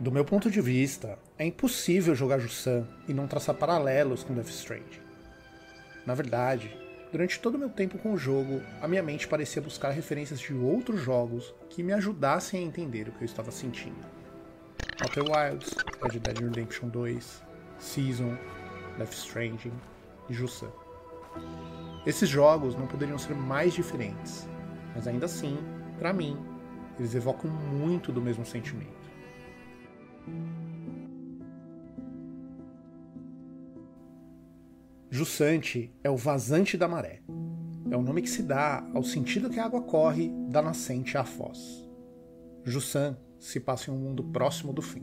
Do meu ponto de vista, é impossível jogar Jussan e não traçar paralelos com Death Stranding. Na verdade, durante todo o meu tempo com o jogo, a minha mente parecia buscar referências de outros jogos que me ajudassem a entender o que eu estava sentindo. Outer Wilds, Red Dead Redemption 2, Season, Death Stranding e Jussan. Esses jogos não poderiam ser mais diferentes, mas ainda assim, para mim, eles evocam muito do mesmo sentimento. Jussante é o vazante da maré. É o nome que se dá ao sentido que a água corre da nascente à foz. Jussan se passa em um mundo próximo do fim.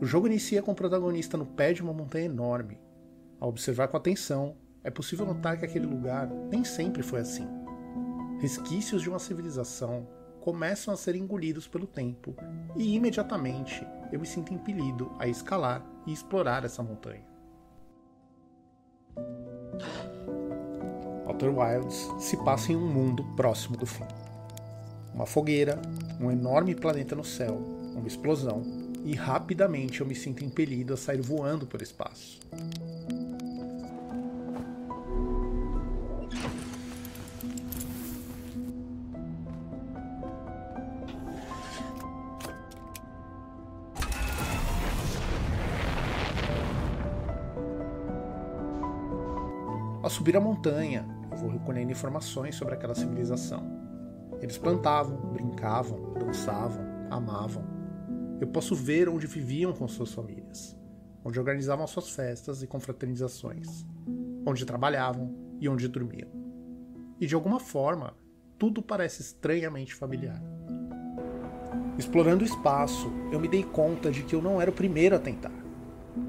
O jogo inicia com o protagonista no pé de uma montanha enorme. Ao observar com atenção, é possível notar que aquele lugar nem sempre foi assim. Resquícios de uma civilização começam a ser engolidos pelo tempo e imediatamente eu me sinto impelido a escalar e explorar essa montanha. Outer Wilds se passa em um mundo próximo do fim. Uma fogueira, um enorme planeta no céu, uma explosão, e rapidamente eu me sinto impelido a sair voando pelo espaço. Ao subir a montanha, eu vou recolhendo informações sobre aquela civilização. Eles plantavam, brincavam, dançavam, amavam. Eu posso ver onde viviam com suas famílias, onde organizavam suas festas e confraternizações, onde trabalhavam e onde dormiam. E de alguma forma, tudo parece estranhamente familiar. Explorando o espaço, eu me dei conta de que eu não era o primeiro a tentar.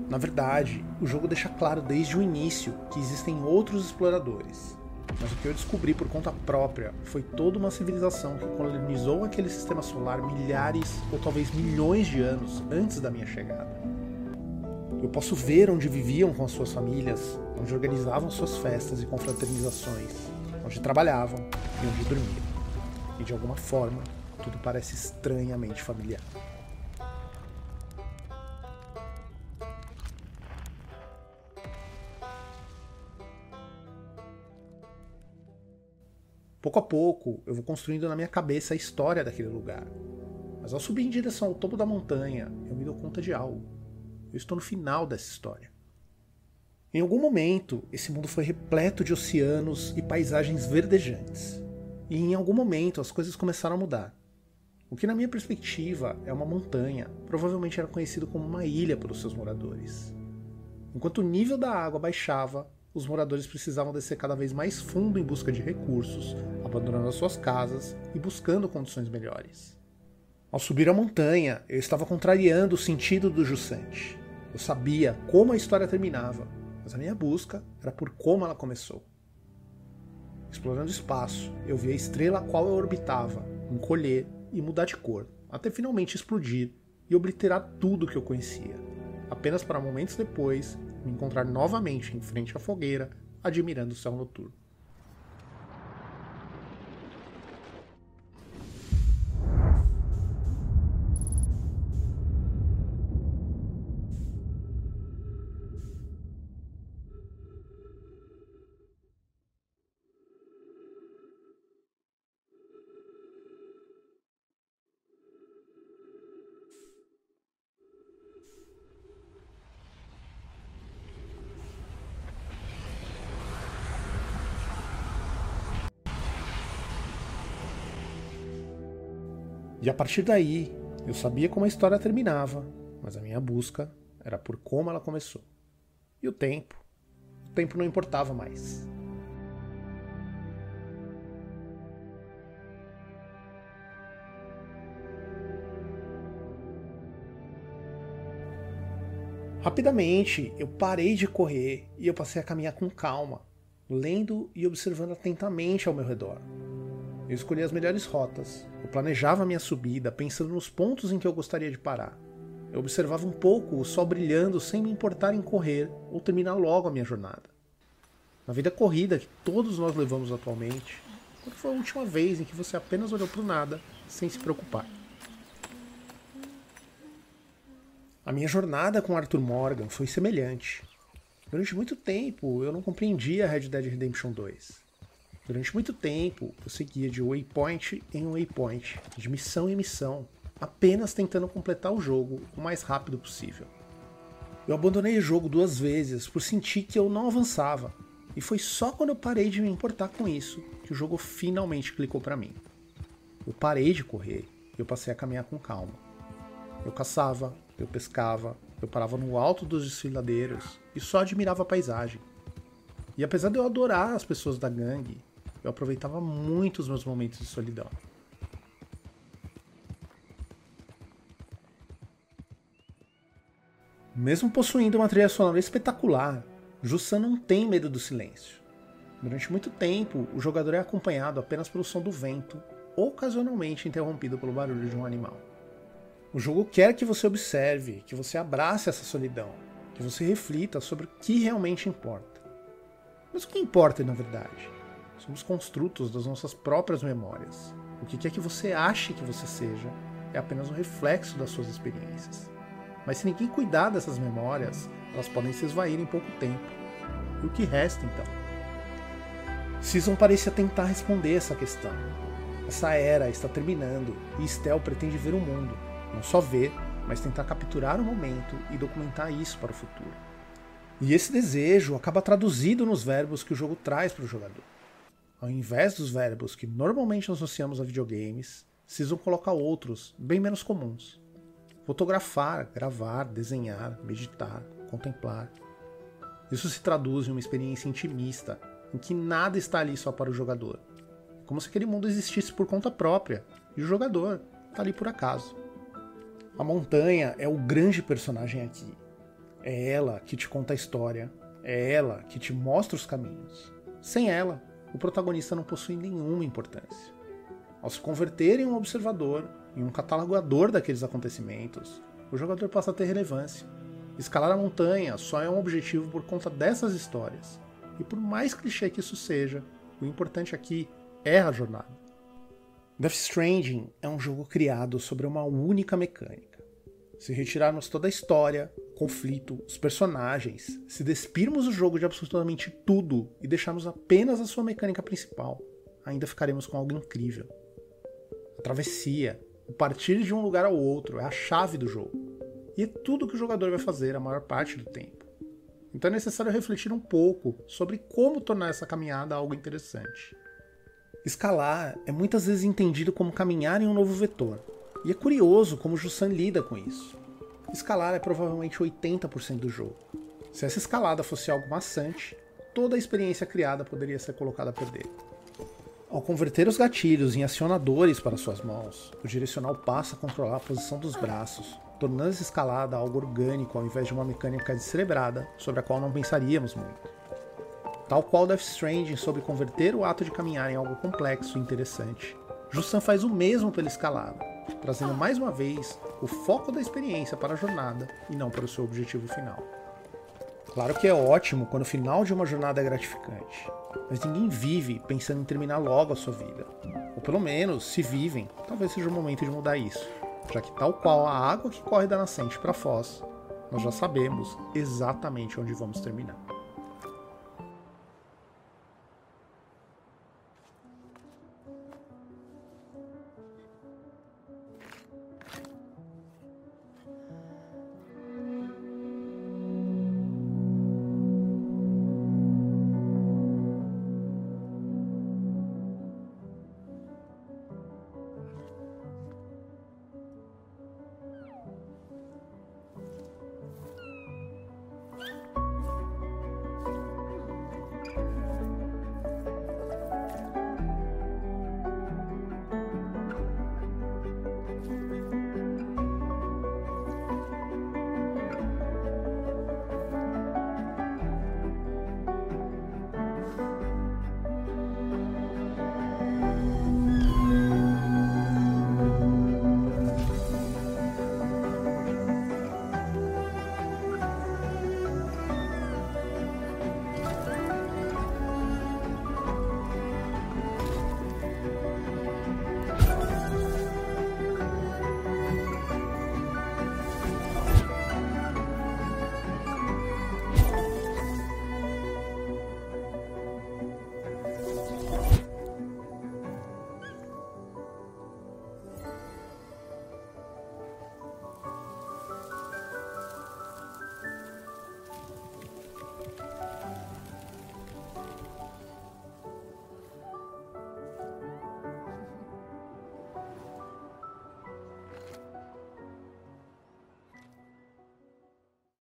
Na verdade, o jogo deixa claro desde o início que existem outros exploradores. Mas o que eu descobri por conta própria foi toda uma civilização que colonizou aquele sistema solar milhares ou talvez milhões de anos antes da minha chegada. Eu posso ver onde viviam com as suas famílias, onde organizavam suas festas e confraternizações, onde trabalhavam e onde dormiam. E de alguma forma, tudo parece estranhamente familiar. Pouco a pouco, eu vou construindo na minha cabeça a história daquele lugar. Mas ao subir em direção ao topo da montanha, eu me dou conta de algo. Eu estou no final dessa história. Em algum momento, esse mundo foi repleto de oceanos e paisagens verdejantes. E em algum momento as coisas começaram a mudar. O que, na minha perspectiva, é uma montanha, provavelmente era conhecido como uma ilha pelos seus moradores. Enquanto o nível da água baixava, os moradores precisavam descer cada vez mais fundo em busca de recursos, abandonando as suas casas e buscando condições melhores. Ao subir a montanha, eu estava contrariando o sentido do Jussante. Eu sabia como a história terminava, mas a minha busca era por como ela começou. Explorando o espaço, eu vi a estrela a qual eu orbitava encolher e mudar de cor, até finalmente explodir e obliterar tudo que eu conhecia, apenas para momentos depois me encontrar novamente em frente à fogueira, admirando o céu noturno. E a partir daí, eu sabia como a história terminava, mas a minha busca era por como ela começou. E o tempo? O tempo não importava mais. Rapidamente, eu parei de correr e eu passei a caminhar com calma, lendo e observando atentamente ao meu redor. Eu escolhi as melhores rotas. Eu planejava a minha subida pensando nos pontos em que eu gostaria de parar. Eu observava um pouco o sol brilhando sem me importar em correr ou terminar logo a minha jornada. Na vida corrida que todos nós levamos atualmente, quando foi a última vez em que você apenas olhou para o nada sem se preocupar? A minha jornada com Arthur Morgan foi semelhante. Durante muito tempo eu não compreendia Red Dead Redemption 2. Durante muito tempo eu seguia de waypoint em waypoint, de missão em missão, apenas tentando completar o jogo o mais rápido possível. Eu abandonei o jogo duas vezes por sentir que eu não avançava, e foi só quando eu parei de me importar com isso que o jogo finalmente clicou para mim. Eu parei de correr e eu passei a caminhar com calma. Eu caçava, eu pescava, eu parava no alto dos desfiladeiros e só admirava a paisagem. E apesar de eu adorar as pessoas da gangue, eu aproveitava muito os meus momentos de solidão. Mesmo possuindo uma trilha sonora espetacular, Jussan não tem medo do silêncio. Durante muito tempo, o jogador é acompanhado apenas pelo som do vento, ocasionalmente interrompido pelo barulho de um animal. O jogo quer que você observe, que você abrace essa solidão, que você reflita sobre o que realmente importa. Mas o que importa na verdade? Somos construtos das nossas próprias memórias. O que quer que você ache que você seja é apenas um reflexo das suas experiências. Mas se ninguém cuidar dessas memórias, elas podem se esvair em pouco tempo. E o que resta então? Season parecia tentar responder essa questão. Essa era está terminando e Stel pretende ver o mundo, não só ver, mas tentar capturar o momento e documentar isso para o futuro. E esse desejo acaba traduzido nos verbos que o jogo traz para o jogador. Ao invés dos verbos que normalmente associamos a videogames, Season coloca outros, bem menos comuns. Fotografar, gravar, desenhar, meditar, contemplar. Isso se traduz em uma experiência intimista, em que nada está ali só para o jogador. Como se aquele mundo existisse por conta própria, e o jogador está ali por acaso. A montanha é o grande personagem aqui. É ela que te conta a história, é ela que te mostra os caminhos. Sem ela, o protagonista não possui nenhuma importância. Ao se converter em um observador, em um catalogador daqueles acontecimentos, o jogador passa a ter relevância. Escalar a montanha só é um objetivo por conta dessas histórias. E por mais clichê que isso seja, o importante aqui é a jornada. Death Stranding é um jogo criado sobre uma única mecânica. Se retirarmos toda a história, conflito, os personagens, se despirmos o jogo de absolutamente tudo e deixarmos apenas a sua mecânica principal, ainda ficaremos com algo incrível. A travessia, o partir de um lugar ao outro é a chave do jogo. E é tudo que o jogador vai fazer a maior parte do tempo. Então é necessário refletir um pouco sobre como tornar essa caminhada algo interessante. Escalar é muitas vezes entendido como caminhar em um novo vetor, e é curioso como Jussan lida com isso. Escalar é provavelmente 80% do jogo. Se essa escalada fosse algo maçante, toda a experiência criada poderia ser colocada a perder. Ao converter os gatilhos em acionadores para suas mãos, o direcional passa a controlar a posição dos braços, tornando essa escalada algo orgânico ao invés de uma mecânica descerebrada sobre a qual não pensaríamos muito. Tal qual Death Stranding sobre converter o ato de caminhar em algo complexo e interessante, Jussan faz o mesmo pela escalada, trazendo mais uma vez o foco da experiência para a jornada e não para o seu objetivo final. Claro que é ótimo quando o final de uma jornada é gratificante, mas ninguém vive pensando em terminar logo a sua vida. Ou pelo menos, se vivem, talvez seja o momento de mudar isso, já que, tal qual a água que corre da nascente para Foz, nós já sabemos exatamente onde vamos terminar.